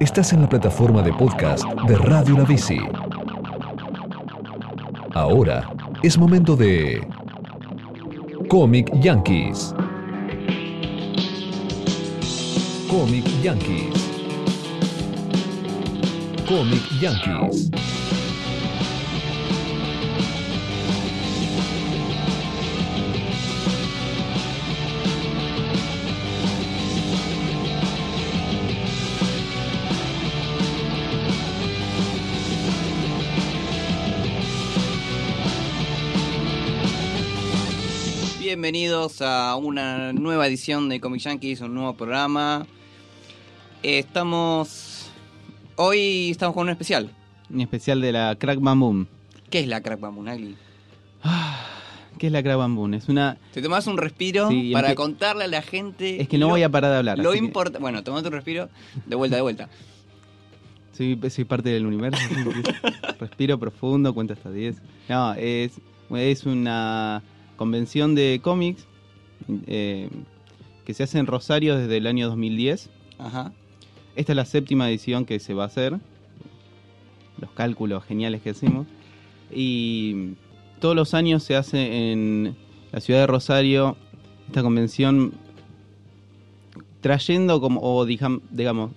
Estás en la plataforma de podcast de Radio La Bici. Ahora es momento de Comic Yankees. Comic Yankees. Comic Yankees. Bienvenidos a una nueva edición de Comic Yankees, un nuevo programa. Eh, Estamos. Hoy estamos con un especial. Un especial de la Crack Bam Boom. ¿Qué es la Crack Bamboo, Nagli? ¿Qué es la Crack Bam Boom? Es una... Te tomas un respiro Sí, para contarle a la gente. Es que no lo- voy a parar de hablar. Lo que importa. Bueno, tomate un respiro. De vuelta, de vuelta. Soy, soy parte del universo. Respiro profundo, cuento hasta 10. No, es, es una convención de cómics eh, que se hace en Rosario desde el año 2010. Ajá. Esta es la séptima edición que se va a hacer. Los cálculos geniales que hacemos. Y todos los años se hace en la ciudad de Rosario esta convención trayendo como, o digam- digamos,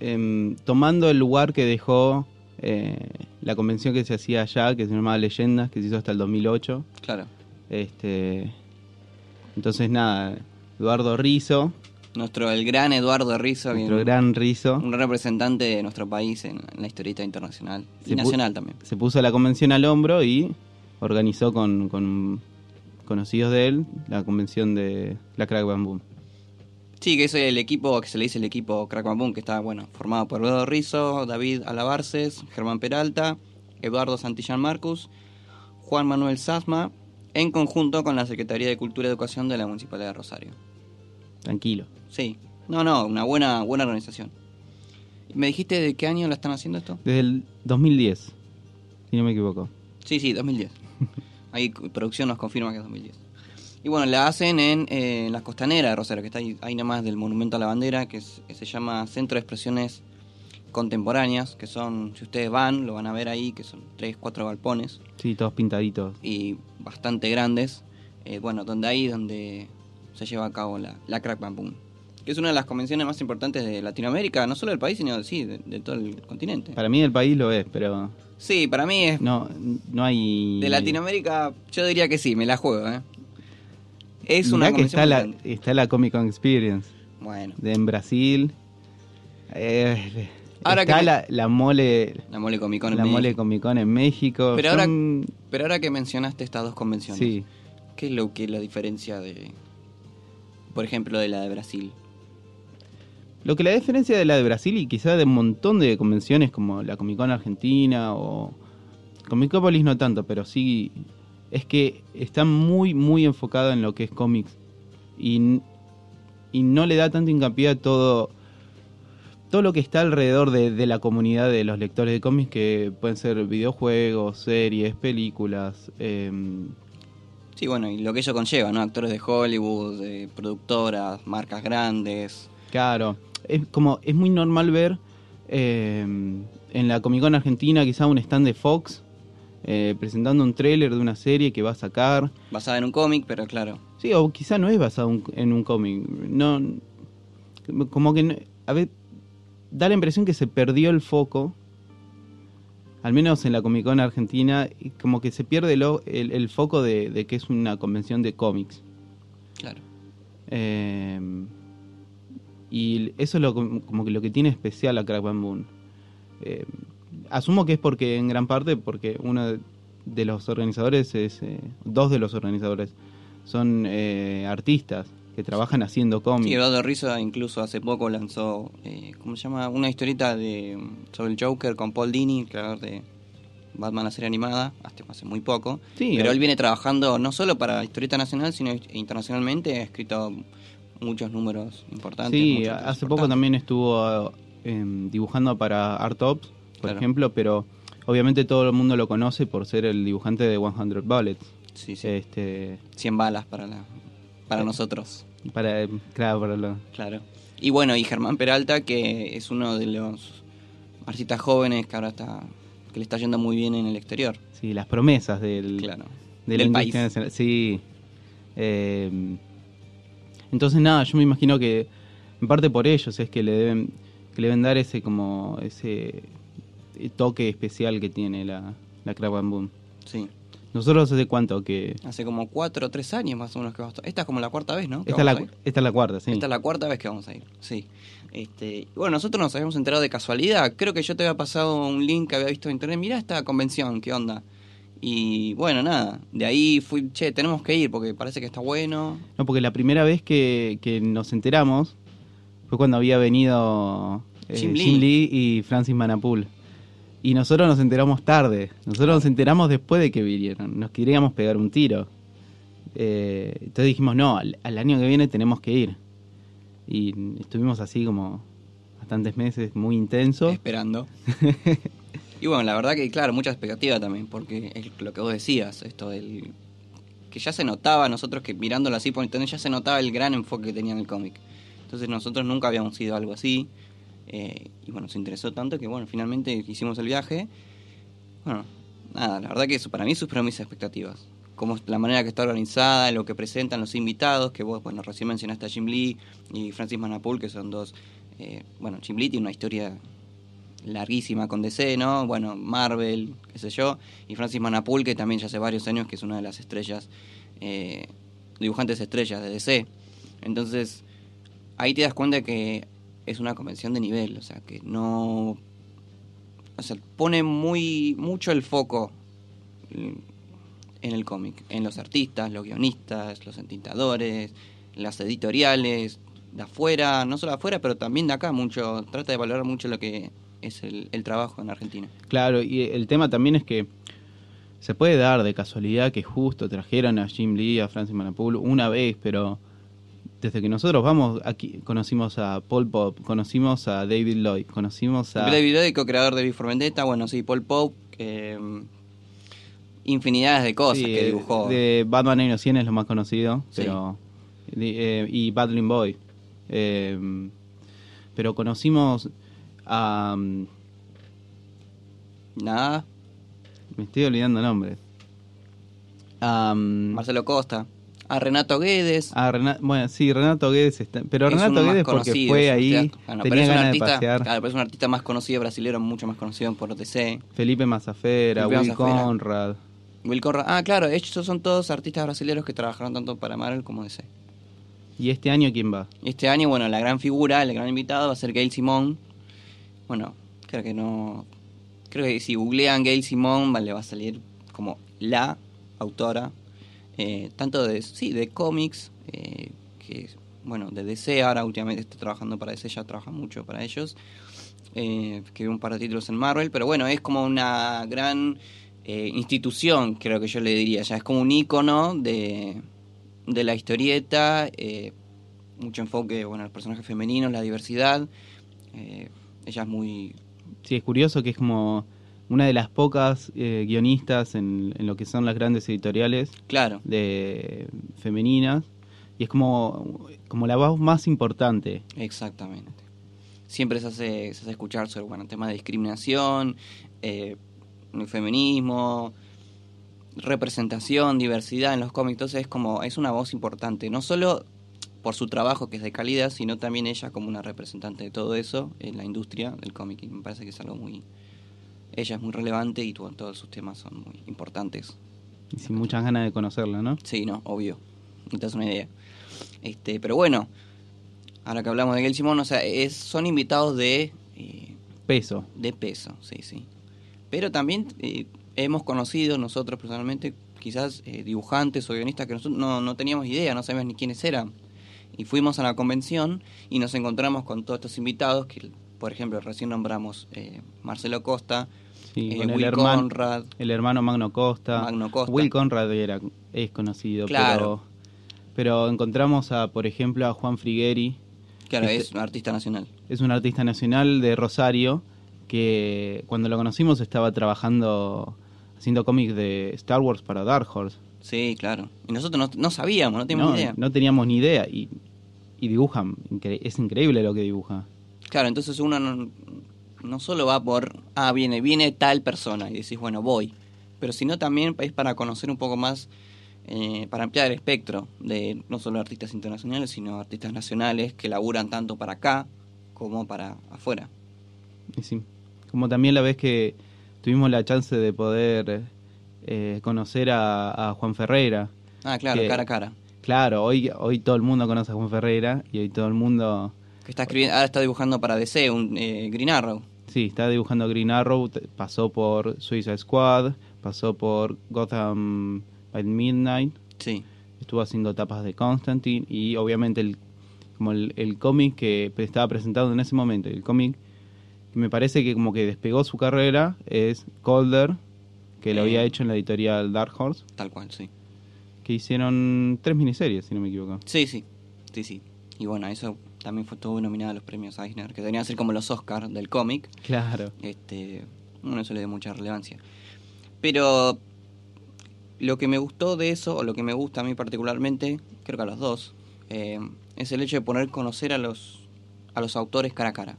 em, tomando el lugar que dejó eh, la convención que se hacía allá, que se llamaba Leyendas, que se hizo hasta el 2008. Claro. Este, entonces nada, Eduardo Rizo, Nuestro, el gran Eduardo Rizzo. nuestro bien, gran Rizo. Un representante de nuestro país en, en la historieta internacional. Y Se nacional también. se puso la convención al hombro y organizó con, con conocidos de él la convención de la Crack Bam Boom. Sí, que es el equipo que se le dice el equipo Crack Bam Boom, que está bueno, formado por Eduardo Rizzo, David Alabarces, Germán Peralta, Eduardo Santillán Marcus, Juan Manuel Sasma, en conjunto con la Secretaría de Cultura y Educación de la Municipalidad de Rosario. Tranquilo. Sí, no, no, una buena, buena organización. ¿Me dijiste de qué año la están haciendo esto? Desde el 2010, si no me equivoco. Sí, sí, 2010. Ahí producción nos confirma que es 2010. Y bueno, la hacen en, eh, en la costanera de Rosario, que está ahí, ahí nomás del Monumento a la Bandera, que, es- que se llama Centro de Expresiones Contemporáneas, que son, si ustedes van, lo van a ver ahí, que son tres, cuatro galpones Sí, todos pintaditos. y bastante grandes. Eh, bueno, donde ahí donde se lleva a cabo la, la Crack Bam Boom, que es una de las convenciones más importantes de Latinoamérica, no solo del país, sino sí, de, de todo el continente. Para mí el país lo es, pero Sí, para mí es no, no hay... De Latinoamérica, yo diría que sí, me la juego, ¿eh? Es Mirá una que convención está la, está la Comic Con Experience Bueno, de, en Brasil. Eh, Ahora está que la, la mole la mole Comic Con en la México. mole Comic Con en México. Pero ahora- Pero ahora que mencionaste estas dos convenciones, sí. ¿qué es lo que la diferencia de, por ejemplo, de la de Brasil? Lo que la diferencia de la de Brasil y quizá de un montón de convenciones como la Comic Con Argentina o Comicopolis no tanto, pero sí es que está muy muy enfocada en lo que es cómics y, y no le da tanto hincapié a todo todo lo que está alrededor de, de la comunidad de los lectores de cómics que pueden ser videojuegos, series, películas, em, Sí, bueno, y lo que ello conlleva, ¿no? Actores de Hollywood, de productoras, marcas grandes. Claro, es como es muy normal ver eh, en la Comic Con Argentina quizá un stand de Fox eh, presentando un tráiler de una serie que va a sacar. Basada en un cómic, pero claro. Sí, o quizá no es basado un- en un cómic. No, como que no- a ver, da la impresión que se perdió el foco. Al menos en la Comic Con Argentina, como que se pierde lo- el, el foco de, de que es una convención de cómics. Claro. Eh, y eso es lo, como que lo que tiene especial a Crack Bam Boom. Eh, asumo que es porque, en gran parte, porque uno de los organizadores es. eh, dos de los organizadores son eh, artistas que trabajan haciendo cómics. Sí, Eduardo Rizzo incluso hace poco lanzó, eh, ¿cómo se llama? Una historieta de, sobre el Joker con Paul Dini, creador de Batman la serie animada, hasta hace muy poco. Sí, Pero él viene trabajando no solo para historieta nacional, sino internacionalmente. Ha escrito muchos números importantes. Sí, hace poco también estuvo eh, dibujando para Art Ops, por Claro. ejemplo, pero obviamente todo el mundo lo conoce por ser el dibujante de 100 Bullets. Sí, sí. Este, 100 balas para, la, para Eh. nosotros. Para, claro, para lo... Claro. Y bueno, y Germán Peralta, que es uno de los artistas jóvenes que ahora está que le está yendo muy bien en el exterior. Sí, las promesas del, Claro. de la Del industria país. nacional. Sí. Eh, entonces nada, yo me imagino que en parte por ellos es que le deben que le deben dar ese como ese toque especial que tiene la la Crab and Boom. Sí. Nosotros hace cuánto que Hace como cuatro o tres años más o menos que vamos a... Esta es como la cuarta vez, ¿no? esta es, la, esta es la cuarta, sí. Esta es la cuarta vez que vamos a ir, sí. Este, bueno, nosotros nos habíamos enterado de casualidad. Creo que yo te había pasado un link que había visto en internet. Mirá esta convención, ¿qué onda? Y bueno, nada. De ahí fui, che, tenemos que ir porque parece que está bueno. No, porque la primera vez que, que nos enteramos fue cuando había venido eh, Jim Lee. Jim Lee y Francis Manapul. Y nosotros nos enteramos tarde. Nosotros nos enteramos después de que vinieron. Nos queríamos pegar un tiro. Eh, entonces dijimos, no, al, al año que viene tenemos que ir. Y estuvimos así como bastantes meses muy intensos. Esperando. y bueno, la verdad que, claro, mucha expectativa también, porque es lo que vos decías, esto del. que ya se notaba, nosotros que mirándolo así por internet, ya se notaba el gran enfoque que tenía en el cómic. Entonces nosotros nunca habíamos ido a algo así. Eh, y bueno, nos interesó tanto que, bueno, finalmente hicimos el viaje. Bueno, nada, la verdad que eso para mí superó mis expectativas. Como la manera que está organizada, lo que presentan los invitados, que vos, bueno, recién mencionaste a Jim Lee y Francis Manapul, que son dos. eh, bueno, Jim Lee tiene una historia larguísima con DC, ¿no? Bueno, Marvel, qué sé yo. Y Francis Manapul, que también ya hace varios años que es una de las estrellas, eh, dibujantes estrellas de DC. Entonces, ahí te das cuenta que es una convención de nivel, o sea, que no... O sea, pone muy mucho el foco en el cómic, en los artistas, los guionistas, los entintadores, las editoriales, de afuera, no solo de afuera, pero también de acá, mucho, trata de valorar mucho lo que es el, el trabajo en Argentina. Claro, y el tema también es que se puede dar de casualidad que justo trajeron a Jim Lee, a Francis Manapul una vez, pero desde que nosotros vamos, aquí conocimos a Paul Pop, conocimos a David Lloyd, conocimos a... David Lloyd, co-creador de V for Vendetta, bueno, sí, Paul Pope, mm, infinidades de cosas Sí, que eh, dibujó. De Batman Año 100 es lo más conocido, Sí. pero de- eh, y Battling Boy. Eh, pero conocimos a... Nada, Me estoy olvidando nombres. Marcelo Costa, a Renato Guedes, a Rena- bueno, sí, Renato Guedes está, pero es Renato Guedes porque fue ahí, tenía es un ganas artista, de pasear. Claro, pero es un artista más conocido brasilero, mucho más conocido por DC. Felipe Mazafera, Felipe Will Mazafera. Conrad. Will Conrad, ah, claro, estos son todos artistas brasileños que trabajaron tanto para Marvel como DC. ¿Y este año quién va? Este año, bueno, la gran figura, el gran invitado va a ser Gail Simón. Bueno, creo que no. Creo que si googlean Gail Simón, le va a salir como la autora, eh, tanto de, sí, de cómics, eh, que, bueno, de DC, ahora últimamente está trabajando para DC, ya trabaja mucho para ellos, eh, un par de títulos en Marvel, pero bueno, es como una gran eh, institución, creo que yo le diría, ya es como un ícono de, de la historieta, eh, mucho enfoque, bueno, al personaje femenino, la diversidad, eh, ella es muy... Sí, es curioso que es como una de las pocas eh, guionistas en, en lo que son las grandes editoriales Claro, de femeninas y es como, como la voz más importante. Exactamente. Siempre se hace, se hace escuchar sobre bueno, temas de discriminación, eh, el feminismo, representación, diversidad en los cómics. Entonces es como, es una voz importante, no solo por su trabajo que es de calidad, sino también ella como una representante de todo eso en la industria del cómic. Y me parece que es algo muy... Ella es muy relevante y todos sus temas son muy importantes. Y sin muchas ganas de conocerla, ¿no? Sí, no, obvio. No te das una idea. Este, pero bueno, ahora que hablamos de Gail Simón, o sea, es, son invitados de, eh, Peso. de peso, sí, sí. Pero también eh, hemos conocido nosotros personalmente, quizás eh, dibujantes o guionistas que nosotros no, no teníamos idea, no sabíamos ni quiénes eran. Y fuimos a la convención y nos encontramos con todos estos invitados, que por ejemplo recién nombramos eh, Marcelo Costa, Sí, eh, con el Will hermano, Conrad, el hermano Magno Costa. Magno Costa. Will Conrad era, es conocido, Claro. pero, pero encontramos a, por ejemplo, a Juan Frigueri, claro, Este- es un artista nacional. es un artista nacional de Rosario que cuando lo conocimos estaba trabajando haciendo cómics de Star Wars para Dark Horse. Sí, claro. Y nosotros no, no sabíamos, no teníamos no, ni idea. no teníamos ni idea y y dibujan, es increíble lo que dibuja. Claro, entonces uno no, no solo va por, ah, viene, viene tal persona y decís, bueno, voy. Pero sino también es para conocer un poco más, eh, para ampliar el espectro de no solo artistas internacionales, sino artistas nacionales que laburan tanto para acá como para afuera. Y sí, como también la vez que tuvimos la chance de poder eh, conocer a, a Juan Ferreira. Ah, claro, Que- cara a cara. Claro, hoy, hoy todo el mundo conoce a Juan Ferreira y hoy todo el mundo, Que está escribiendo, ahora está dibujando para DC, un eh, Green Arrow. Sí, está dibujando Green Arrow, pasó por Suicide Squad, pasó por Gotham by Midnight, Sí, estuvo haciendo tapas de Constantine y obviamente el, como el, el cómic que estaba presentado en ese momento, el cómic que me parece que como que despegó su carrera es Colder, que lo Eh. había hecho en la editorial Dark Horse, tal cual, sí. que hicieron tres miniseries, si no me equivoco. Sí, sí, sí, sí. Y bueno, eso también fue todo nominado a los premios Eisner, que deberían ser como los Oscars del cómic. Claro. Este, bueno, eso le da mucha relevancia. Pero lo que me gustó de eso, o lo que me gusta a mí particularmente, creo que a los dos, eh, es el hecho de poner conocer a los, a los autores cara a cara.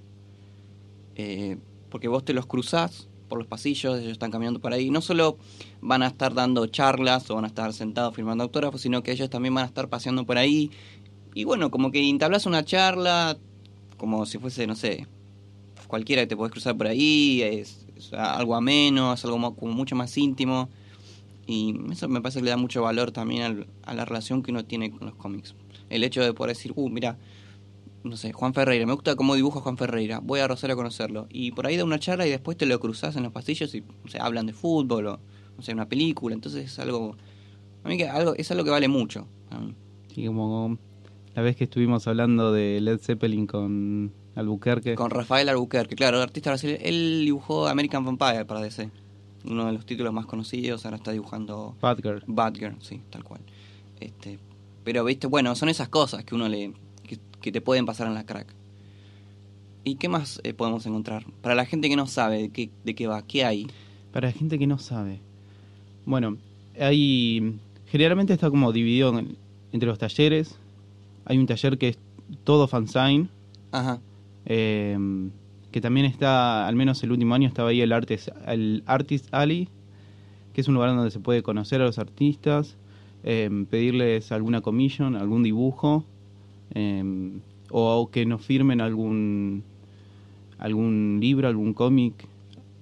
Eh, porque vos te los cruzás por los pasillos, ellos están caminando por ahí. No solo van a estar dando charlas o van a estar sentados firmando autógrafos, sino que ellos también van a estar paseando por ahí. Y bueno, como que entablas una charla, como si fuese, no sé, cualquiera que te podés cruzar por ahí, es, algo ameno, es algo mo- como mucho más íntimo. Y eso me parece que le da mucho valor también al- a la relación que uno tiene con los cómics. El hecho de poder decir, uh, mira, no sé, Juan Ferreira, me gusta cómo dibuja Juan Ferreira, voy a Rosario a conocerlo. Y por ahí da una charla y después te lo cruzas en los pasillos y o hablan de fútbol o, no sé, una película. Entonces es algo, a mí que algo, es algo que vale mucho. a. Y como la vez que estuvimos hablando de Led Zeppelin con Albuquerque. Con Rafael Albuquerque, claro, artista brasileño. Él dibujó American Vampire para DC. Uno de los títulos más conocidos, ahora está dibujando Badger. Batgirl, sí, tal cual. Este, pero viste, bueno, son esas cosas que uno le que, que te pueden pasar en la crack. ¿Y qué más eh, podemos encontrar? Para la gente que no sabe de qué, de qué va, ¿qué hay? Para la gente que no sabe. Bueno, hay. Generalmente está como dividido en- entre los talleres. Hay un taller que es todo fansign. Ajá. eh, que también está, al menos el último año, estaba ahí el Artist, el Artist Alley, que es un lugar donde se puede conocer a los artistas, eh, pedirles alguna commission, algún dibujo, eh, o que nos firmen algún algún libro, algún cómic,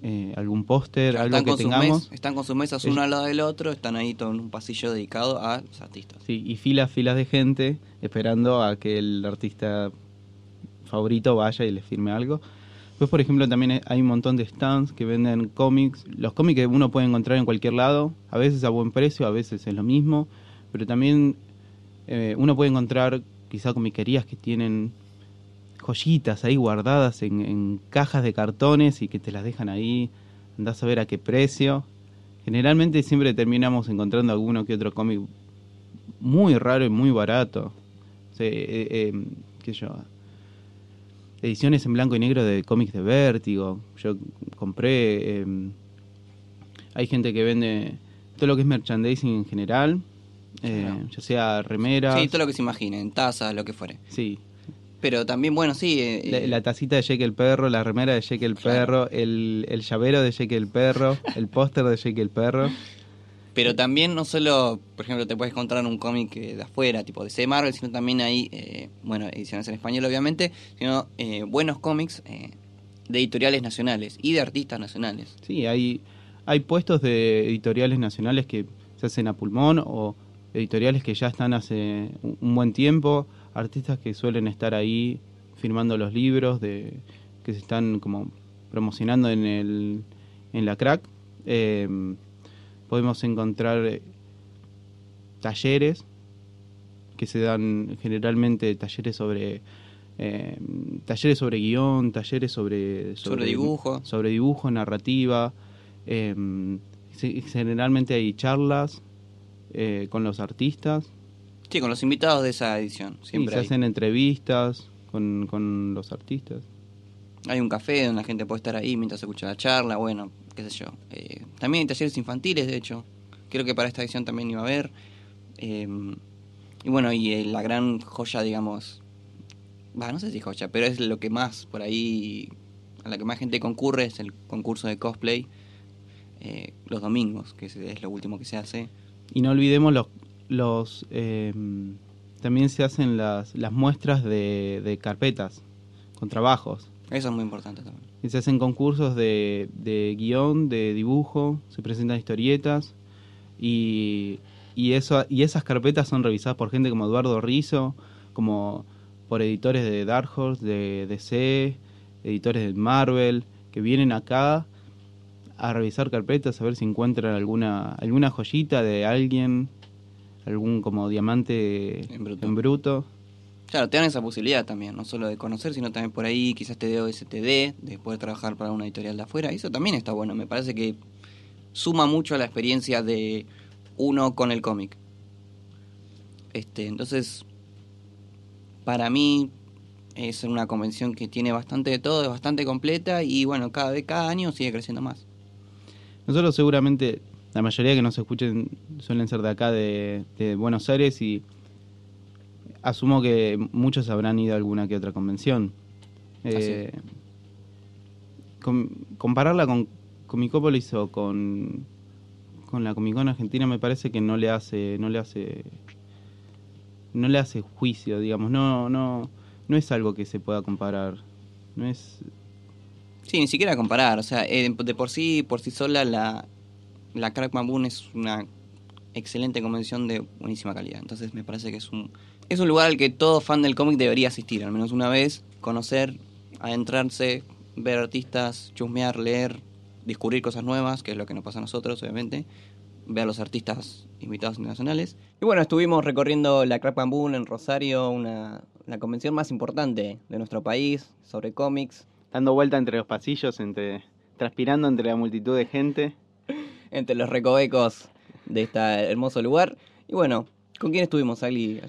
eh, algún póster, algo que tengamos. mes- están con sus mesas uno al lado del otro, están ahí todo en un pasillo dedicado a los artistas. Sí, y filas, filas de gente esperando a que el artista favorito vaya y le firme algo. Después, por ejemplo, también hay un montón de stands que venden cómics. Los cómics que uno puede encontrar en cualquier lado, a veces a buen precio, a veces es lo mismo, pero también eh, uno puede encontrar quizá comiquerías que tienen joyitas ahí guardadas en, en cajas de cartones y que te las dejan ahí, andás a ver a qué precio. Generalmente siempre terminamos encontrando alguno que otro cómic muy raro y muy barato. O sea, eh, eh, qué sé yo, ediciones en blanco y negro de cómics de Vértigo. Yo compré. eh, hay gente que vende todo lo que es merchandising en general, eh, Claro. ya sea remeras. Sí, todo lo que se imaginen, tazas, lo que fuere. Sí, Pero también, bueno, sí. eh, la, eh, la tacita de Jake el perro, la remera de Jake el perro, el, el llavero de Jake el perro, el póster de Jake el perro. Pero también no solo, por ejemplo, te puedes encontrar un cómic eh, de afuera, tipo de C Marvel, sino también hay, eh, bueno, ediciones en español obviamente, sino eh, buenos cómics eh, de editoriales nacionales y de artistas nacionales. Sí, hay, hay puestos de editoriales nacionales que se hacen a pulmón o editoriales que ya están hace un buen tiempo, artistas que suelen estar ahí firmando los libros de que se están como promocionando en el en la crack. Eh, podemos encontrar eh, talleres que se dan generalmente talleres sobre eh, talleres sobre guion, talleres sobre Sobre dibujo. sobre dibujo, narrativa. eh, generalmente hay charlas eh, con los artistas. Sí, con los invitados de esa edición. Sí, Siempre se hay. hacen entrevistas con, con los artistas. Hay un café donde la gente puede estar ahí mientras escucha la charla, bueno, qué sé yo. Eh, también hay talleres infantiles, de hecho. Creo que para esta edición también iba a haber. Eh, y bueno, y eh, la gran joya, digamos, Va, no sé si joya, pero es lo que más por ahí. A la que más gente concurre es el concurso de cosplay. eh, los domingos, que es, es lo último que se hace. Y no olvidemos los... los eh, también se hacen las, las muestras de, de carpetas con trabajos. Eso es muy importante también. Y se hacen concursos de, de guion, de dibujo, se presentan historietas y, y, eso, y esas carpetas son revisadas por gente como Eduardo Rizzo, como por editores de Dark Horse, de DC, editores de Marvel, que vienen acá a revisar carpetas, a ver si encuentran alguna, alguna joyita de alguien, algún como diamante En bruto. en bruto. Claro, te dan esa posibilidad también, no solo de conocer, sino también por ahí quizás te dé OSTD, de poder trabajar para una editorial de afuera. Eso también está bueno, me parece que suma mucho a la experiencia de uno con el cómic. Este, entonces, para mí es una convención que tiene bastante de todo, es bastante completa y bueno, cada vez, cada año sigue creciendo más. Nosotros seguramente, la mayoría que nos escuchen suelen ser de acá, de, de Buenos Aires, y asumo que muchos habrán ido a alguna que otra convención. Eh, com- compararla con Comicópolis o con, con la Comic Con Argentina me parece que no le hace, no le hace, no le hace juicio, digamos, no, no, no es algo que se pueda comparar. No es, Sí, ni siquiera comparar, o sea, eh, de por sí, por sí sola la, la Crack es una excelente convención de buenísima calidad. Entonces me parece que es un, es un lugar al que todo fan del cómic debería asistir, al menos una vez, conocer, adentrarse, ver artistas, chusmear, leer, descubrir cosas nuevas, que es lo que nos pasa a nosotros, obviamente, ver a los artistas invitados internacionales. Y bueno, estuvimos recorriendo la Crack Bamboo en Rosario, una, la convención más importante de nuestro país sobre cómics. dando vuelta entre los pasillos, entre transpirando entre la multitud de gente. Entre los recovecos de este hermoso lugar. Y bueno, ¿con quién estuvimos, Ali?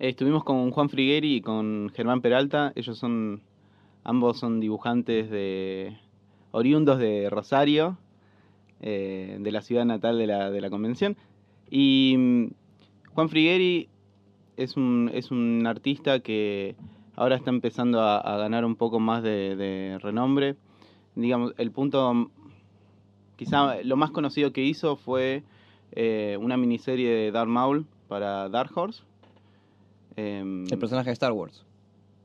Estuvimos con Juan Frigueri y con Germán Peralta. Ellos son, ambos son dibujantes de oriundos de Rosario, eh, de la ciudad natal de la, de la convención. Y mm, Juan Frigueri es un, es un artista que ahora está empezando a, ganar un poco más de, de renombre. Digamos, el punto, quizá lo más conocido que hizo fue eh, una miniserie de Dark Maul para Dark Horse. Em, El personaje de Star Wars.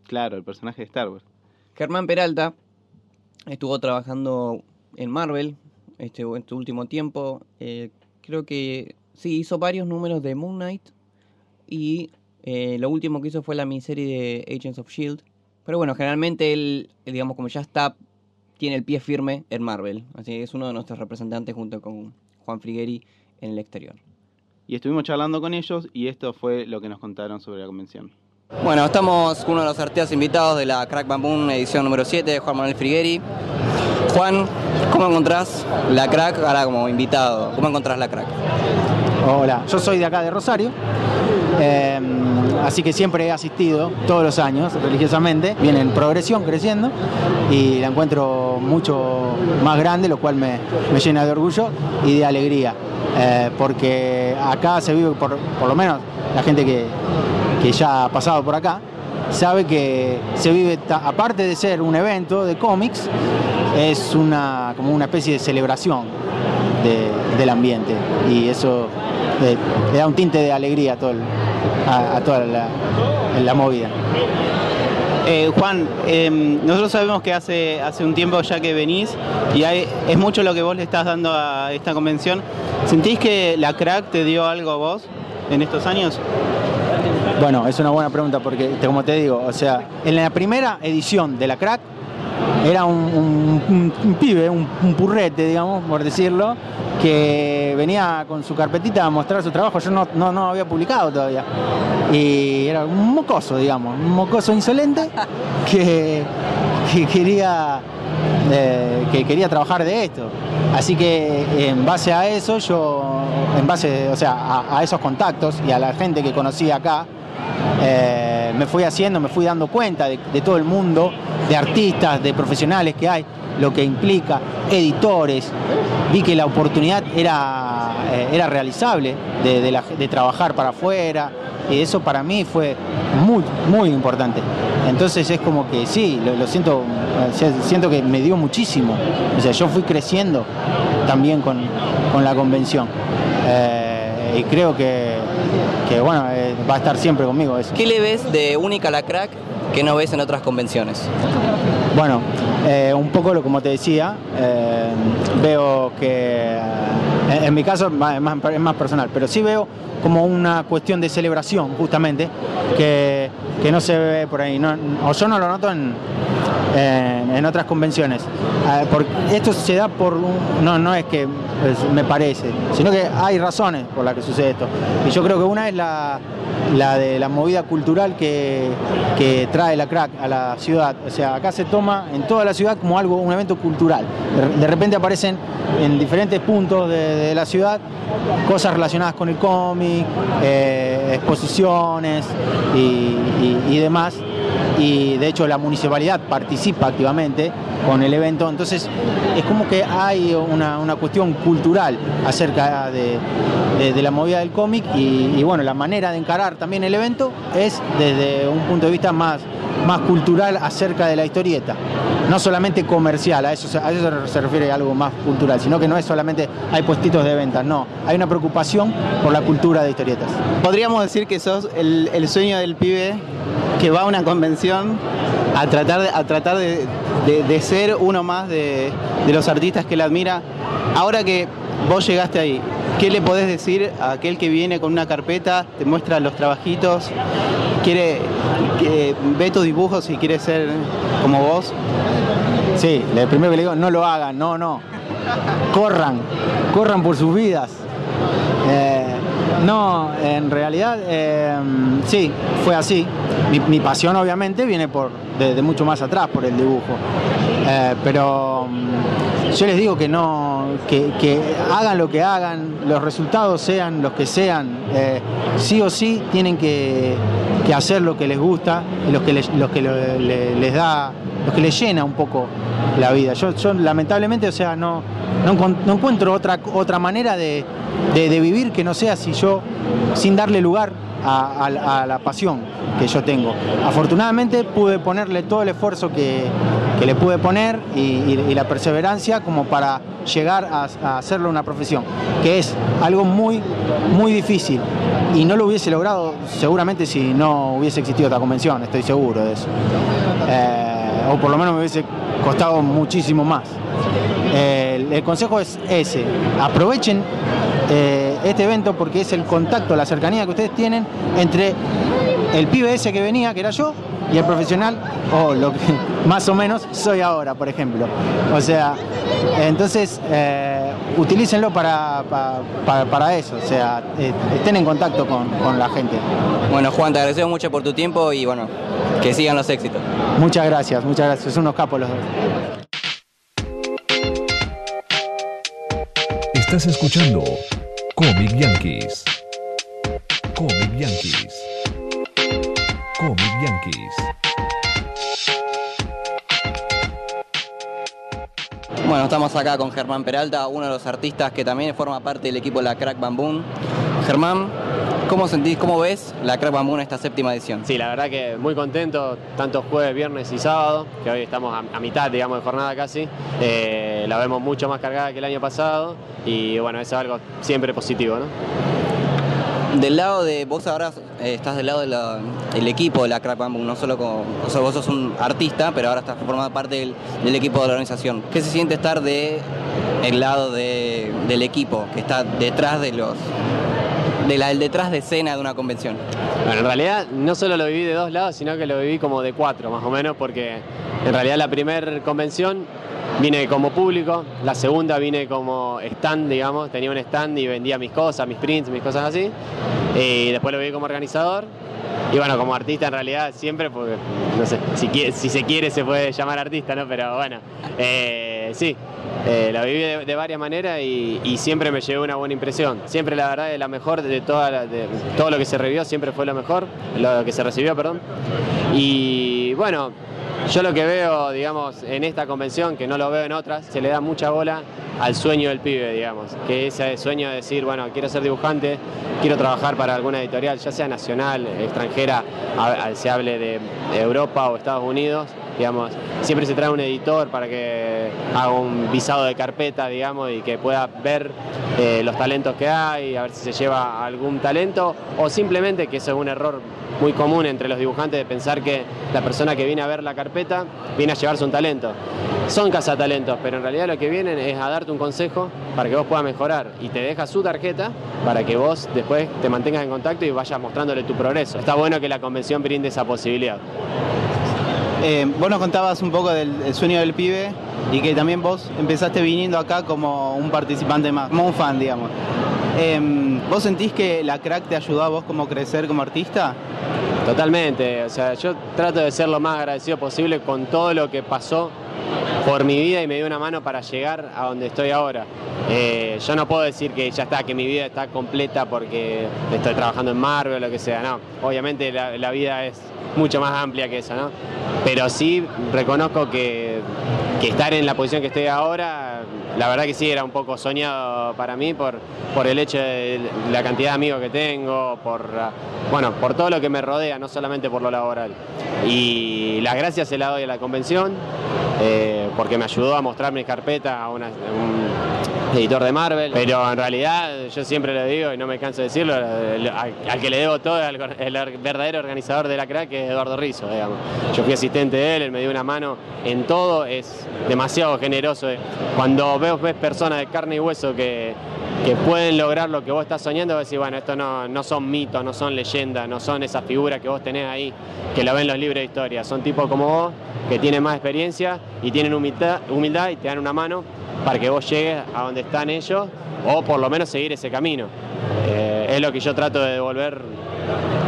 Claro, el personaje de Star Wars. Germán Peralta estuvo trabajando en Marvel este, este último tiempo. Eh, creo que sí, hizo varios números de Moon Knight. Y eh, lo último que hizo fue la miniserie de Agents of Shield. Pero bueno, generalmente él, digamos, como ya está, tiene el pie firme en Marvel. Así que es uno de nuestros representantes junto con Juan Frigueri en el exterior. Y estuvimos charlando con ellos y esto fue lo que nos contaron sobre la convención. Bueno, estamos con uno de los artistas invitados de la Crack Bamboo edición número 7, Juan Manuel Frigueri. Juan, ¿cómo encontrás la Crack ahora como invitado? ¿Cómo encontrás la Crack? Hola, yo soy de acá de Rosario, eh, así que siempre he asistido todos los años religiosamente, viene en progresión, creciendo, y la encuentro mucho más grande, lo cual me, llena de orgullo y de alegría, eh, porque acá se vive, por, lo menos la gente que, que ya ha pasado por acá, sabe que se vive, aparte de ser un evento de cómics, es una, como una especie de celebración de- del ambiente. Y eso eh, le da un tinte de alegría a, todo el- a, a toda la, la movida. Eh, Juan, eh, nosotros sabemos que hace, hace un tiempo ya que venís y hay- es mucho lo que vos le estás dando a esta convención. ¿Sentís que la crack te dio algo a vos en estos años? Bueno, es una buena pregunta porque, como te digo, o sea, en la primera edición de la Crack era un, un- un- un pibe, un, un purrete, digamos, por decirlo, que venía con su carpetita a mostrar su trabajo. Yo no, no, no había publicado todavía. Y era un mocoso, digamos, un mocoso insolente que, que quería eh, que quería trabajar de esto. Así que en base a eso, yo, en base, o sea, a, a esos contactos y a la gente que conocí acá, eh, me fui haciendo, me fui dando cuenta de, todo el mundo, de artistas, de profesionales que hay, lo que implica, editores. Vi que la oportunidad era, eh, era realizable de, trabajar para afuera. Y eso para mí fue muy muy, importante. Entonces es como que sí, lo, siento, sea, siento que me dio muchísimo. O sea, yo fui creciendo también con, con la convención. Eh, y creo que, que, bueno, eh, va a estar siempre conmigo eso. ¿Qué le ves de única la crack que no ves en otras convenciones? Bueno, eh, un poco lo como te decía, eh, veo que en, en mi caso es más, es más personal, pero sí veo como una cuestión de celebración justamente que, que no se ve por ahí, no- o yo no lo noto en, en, otras convenciones. Eh, por- esto se da por, no, no es que pues, me parece, sino que hay razones por las que sucede esto. Y yo creo que una es la, la de la movida cultural que, que trae la crack a la ciudad. O sea, acá se toma en toda la ciudad como algo, un evento cultural. De, repente aparecen en diferentes puntos de, la ciudad cosas relacionadas con el cómic, eh, exposiciones y- y demás. Y de hecho la municipalidad participa activamente con el evento. Entonces es como que hay una, una cuestión cultural acerca de, de- la movida del cómic y, y, bueno, la manera de encarar también el evento es desde un punto de vista más, más cultural acerca de la historieta. No solamente comercial, a eso, a eso se refiere algo más cultural, sino que no es solamente hay puestitos de ventas, no, hay una preocupación por la cultura de historietas. Podríamos decir que sos el, el sueño del pibe que va a una convención a tratar de, tratar de, ser uno más de, de los artistas que él admira. Ahora que vos llegaste ahí, ¿qué le podés decir a aquel que viene con una carpeta, te muestra los trabajitos, quiere, que ve tus dibujos y quiere ser como vos? Sí, lo primero que le digo, no lo hagan, no, no. Corran, corran por sus vidas. Eh, no, en realidad eh, sí, fue así. Mi, mi pasión obviamente viene por de, mucho más atrás por el dibujo. Eh, pero mm, yo les digo que no, que, hagan lo que hagan, los resultados sean los que sean, eh, sí o sí tienen que, que hacer lo que les gusta y lo que les, que les da, lo que les llena un poco la vida. Yo, lamentablemente, o sea, no, no encuentro otra, otra manera de, de- de vivir que no sea si yo, sin darle lugar a, la- pasión que yo tengo. Afortunadamente pude ponerle todo el esfuerzo que, que le pude poner y, la perseverancia como para llegar a, a hacerlo una profesión, que es algo muy, muy difícil. Y no lo hubiese logrado seguramente si no hubiese existido esta convención, estoy seguro de eso. Eh, o por lo menos me hubiese costado muchísimo más. Eh, el, el consejo es ese, aprovechen eh, este evento porque es el contacto, la cercanía que ustedes tienen entre el pibe ese que venía, que era yo, y el profesional, o lo que más o menos soy ahora, por ejemplo. O sea, entonces eh, utilícenlo para, pa- pa- para eso, o sea, eh, estén en contacto con, con la gente. Bueno, Juan, te agradecemos mucho por tu tiempo y bueno, que sigan los éxitos. Muchas gracias, muchas gracias, son unos capos los dos. Estás escuchando Comic Yankees. Comic Yankees. Comic Yankees. Bueno, estamos acá con Germán Peralta, uno de los artistas que también forma parte del equipo de la Crack Bamboo. Germán, ¿cómo sentís, cómo ves la Crack Bamboo en esta séptima edición? Sí, la verdad que muy contento, tanto jueves, viernes y sábado, que hoy estamos a, a mitad, digamos, de jornada casi. Eh, la vemos mucho más cargada que el año pasado y bueno, eso es algo siempre positivo, ¿no? Del lado de vos ahora eh, estás del lado del equipo de la Crack Bamboo, no solo como, o sea, vos sos un artista, pero ahora estás formando parte del, del equipo de la organización. ¿Qué se siente estar de el lado de- del equipo que está detrás de los de la, del detrás de escena de una convención? Bueno, en realidad no solo lo viví de dos lados, sino que lo viví como de cuatro, más o menos, porque en realidad la primera convención vine como público, la segunda vine como stand, digamos, tenía un stand y vendía mis cosas, mis prints, mis cosas así, y después lo viví como organizador. Y bueno, como artista en realidad siempre, porque no sé, si, si se quiere se puede llamar artista, ¿no? Pero bueno, eh, sí, eh, la viví de, varias maneras y, y siempre me llevé una buena impresión. Siempre la verdad es la mejor de, toda la- de todo lo que se revió, siempre fue lo mejor, lo que se recibió, perdón. Y bueno, Yo lo que veo, digamos, en esta convención, que no lo veo en otras, se le da mucha bola al sueño del pibe, digamos, que ese sueño de decir, bueno, quiero ser dibujante, quiero trabajar para alguna editorial, ya sea nacional, extranjera, se hable de Europa o Estados Unidos, digamos, siempre se trae un editor para que haga un visado de carpeta, digamos, y que pueda ver eh, los talentos que hay, a ver si se lleva algún talento, o simplemente, que eso es un error muy común entre los dibujantes de pensar que la persona que viene a ver la carpeta viene a llevarse un talento. Son cazatalentos, pero en realidad lo que vienen es a darte un consejo para que vos puedas mejorar y te deja su tarjeta para que vos después te mantengas en contacto y vayas mostrándole tu progreso. Está bueno que la convención brinde esa posibilidad. Eh, vos nos contabas un poco del sueño del pibe y que también vos empezaste viniendo acá como un participante más, como un fan, digamos. Em, ¿Vos sentís que la crack te ayudó a vos como crecer como artista? Totalmente, o sea, yo trato de ser lo más agradecido posible con todo lo que pasó por mi vida y me dio una mano para llegar a donde estoy ahora. Eh, yo no puedo decir que ya está, que mi vida está completa porque estoy trabajando en Marvel o lo que sea, no. Obviamente la, vida es mucho más amplia que eso, ¿no? Pero sí reconozco que, que estar en la posición que estoy ahora la verdad que sí, era un poco soñado para mí por, por el hecho de la cantidad de amigos que tengo, por, bueno, por todo lo que me rodea, no solamente por lo laboral. Y las gracias se las doy a la convención, eh, porque me ayudó a mostrar mi carpeta a, un editor de Marvel, pero en realidad yo siempre lo digo y no me canso de decirlo, al, que le debo todo es el verdadero organizador de la crack, que es Eduardo Rizzo, digamos. Yo fui asistente de él, él me dio una mano en todo, es demasiado generoso. Cuando ves, ves personas de carne y hueso que, pueden lograr lo que vos estás soñando, vos decís, bueno, esto no, no son mitos, no son leyendas, no son esas figuras que vos tenés ahí, que lo ven los libros de historia, son tipos como vos, que tienen más experiencia y tienen humildad, humildad y te dan una mano para que vos llegues a donde están ellos o por lo menos seguir ese camino. Eh, es lo que yo trato de devolver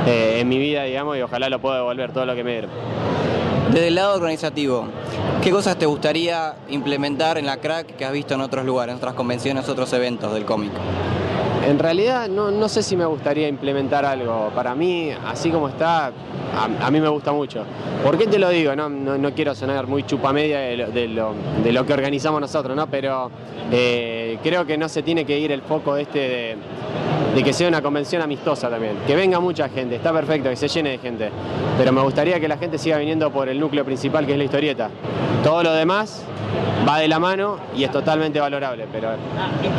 eh, en mi vida, digamos, y ojalá lo pueda devolver todo lo que me dieron. Desde el lado organizativo, ¿qué cosas te gustaría implementar en la crack que has visto en otros lugares, en otras convenciones, otros eventos del cómic? En realidad no, sé si me gustaría implementar algo. Para mí, así como está, a, mí me gusta mucho. ¿Por qué te lo digo? No, no, quiero sonar muy chupamedia de de, lo, de lo que organizamos nosotros, ¿no? pero eh, creo que no se tiene que ir el foco este de, de que sea una convención amistosa también. Que venga mucha gente, está perfecto, que se llene de gente. Pero me gustaría que la gente siga viniendo por el núcleo principal que es la historieta. Todo lo demás va de la mano y es totalmente valorable, pero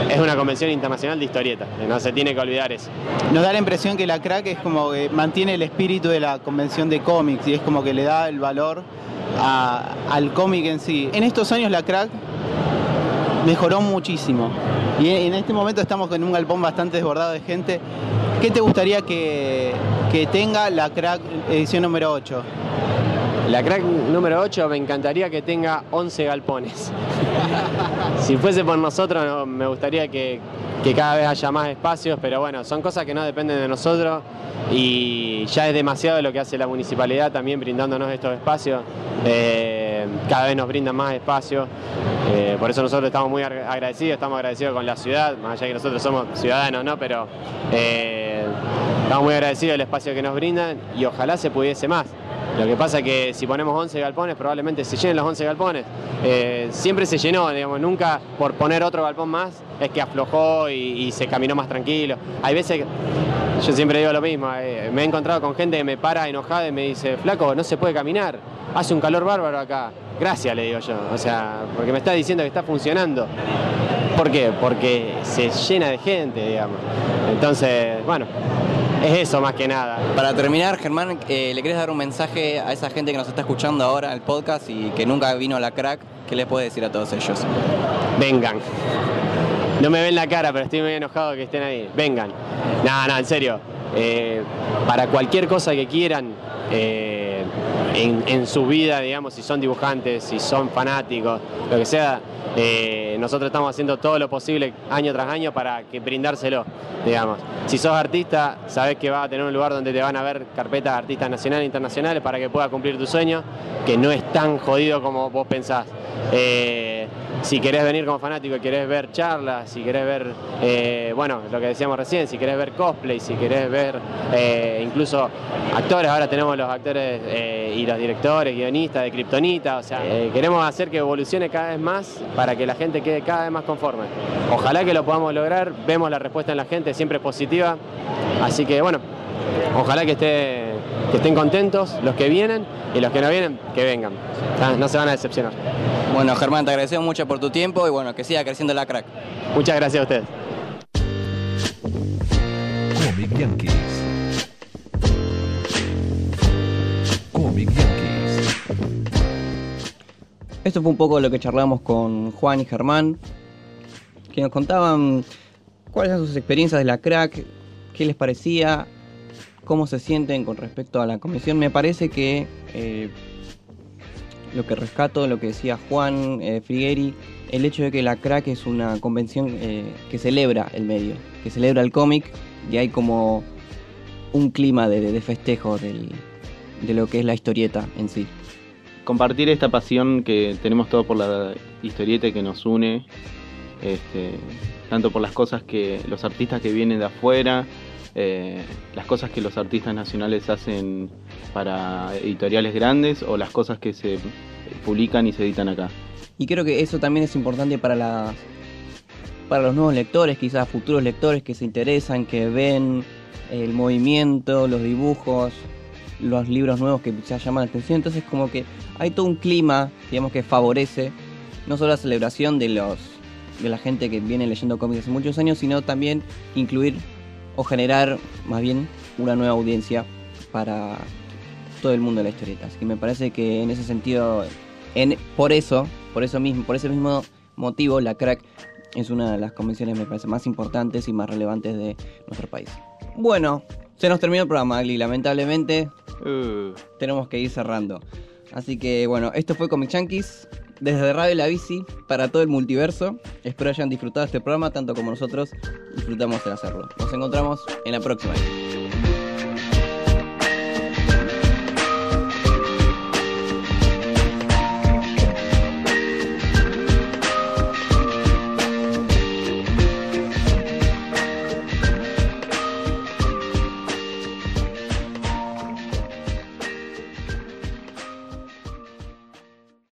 es una convención internacional de historieta, no se tiene que olvidar eso. Nos da la impresión que la crack es como que mantiene el espíritu de la convención de cómics y es como que le da el valor al cómic en sí. En estos años la crack mejoró muchísimo. Y en este momento estamos con un galpón bastante desbordado de gente. ¿Qué te gustaría que, que tenga la crack edición número 8? La crack número 8 me encantaría que tenga 11 galpones. si fuese por nosotros me gustaría que, cada vez haya más espacios, pero bueno, son cosas que no dependen de nosotros y ya es demasiado lo que hace la municipalidad también brindándonos estos espacios. Eh, cada vez nos brindan más espacios, eh, por eso nosotros estamos muy agradecidos, estamos agradecidos con la ciudad, más allá que nosotros somos ciudadanos, ¿no? Pero eh, estamos muy agradecidos del espacio que nos brindan y ojalá se pudiese más. Lo que pasa es que si ponemos 11 galpones, probablemente se llenen los 11 galpones. Eh, siempre se llenó, digamos, nunca por poner otro galpón más es que aflojó y, se caminó más tranquilo. Hay veces, yo siempre digo lo mismo, me he encontrado con gente que me para enojada y me dice, flaco, no se puede caminar, hace un calor bárbaro acá. Gracias, le digo yo, o sea, porque me está diciendo que está funcionando. ¿Por qué? Porque se llena de gente, digamos. Entonces, bueno, es eso más que nada. Para terminar, Germán, eh, ¿le querés dar un mensaje a esa gente que nos está escuchando ahora en el podcast y que nunca vino a la crack? ¿Qué les puede decir a todos ellos? Vengan. No me ven la cara, pero estoy muy enojado que estén ahí. Vengan. No, no, en serio. Eh, para cualquier cosa que quieran eh, en, su vida, digamos, si son dibujantes, si son fanáticos, lo que sea, eh, nosotros estamos haciendo todo lo posible año tras año para que brindárselo, digamos. Si sos artista, sabes que vas a tener un lugar donde te van a ver carpetas de artistas nacionales e internacionales para que puedas cumplir tu sueño, que no es tan jodido como vos pensás. Eh, si querés venir como fanático, querés ver charlas, si querés ver, eh, bueno, lo que decíamos recién, si querés ver cosplay, si querés ver eh, incluso actores, ahora tenemos los actores eh, y los directores, guionistas de Kryptonita, o sea, queremos hacer que evolucione cada vez más para que la gente quede cada vez más conforme. Ojalá que lo podamos lograr, vemos la respuesta en la gente, siempre positiva, así que bueno, ojalá que, que estén contentos los que vienen y los que no vienen, que vengan, no se van a decepcionar. Bueno, Germán, te agradecemos mucho por tu tiempo y bueno, que siga creciendo la crack. Muchas gracias a ustedes. Comic Yankees. Comic Yankees. Esto fue un poco lo que charlamos con Juan y Germán, que nos contaban cuáles eran sus experiencias de la crack, qué les parecía, cómo se sienten con respecto a la comisión. Me parece que eh, lo que rescato, lo que decía Juan eh, el hecho de que la crack es una convención eh, que celebra el medio, que celebra el cómic y hay como un clima de, festejo de lo que es la historieta en sí. Compartir esta pasión que tenemos todos por la historieta que nos une, este, tanto por las cosas que los artistas que vienen de afuera, eh, las cosas que los artistas nacionales hacen para editoriales grandes o las cosas que se publican y se editan acá. Y creo que eso también es importante para las para los nuevos lectores, quizás futuros lectores que se interesan, que ven el movimiento, los dibujos, los libros nuevos que se llaman la atención. Entonces como que hay todo un clima, digamos, que favorece no solo la celebración de los de la gente que viene leyendo cómics hace muchos años, sino también incluir o generar más bien una nueva audiencia para todo el mundo de la historieta. Así que me parece que en ese sentido, en, por eso, por eso mismo, por ese mismo motivo, la crack es una de las convenciones me parece más importantes y más relevantes de nuestro país. Bueno, se nos terminó el programa, Agli, lamentablemente. Uh. Tenemos que ir cerrando. Así que bueno, esto fue Comic Chankeys desde Radio La Bici para todo el multiverso. Espero hayan disfrutado este programa tanto como nosotros disfrutamos de hacerlo. Nos encontramos en la próxima.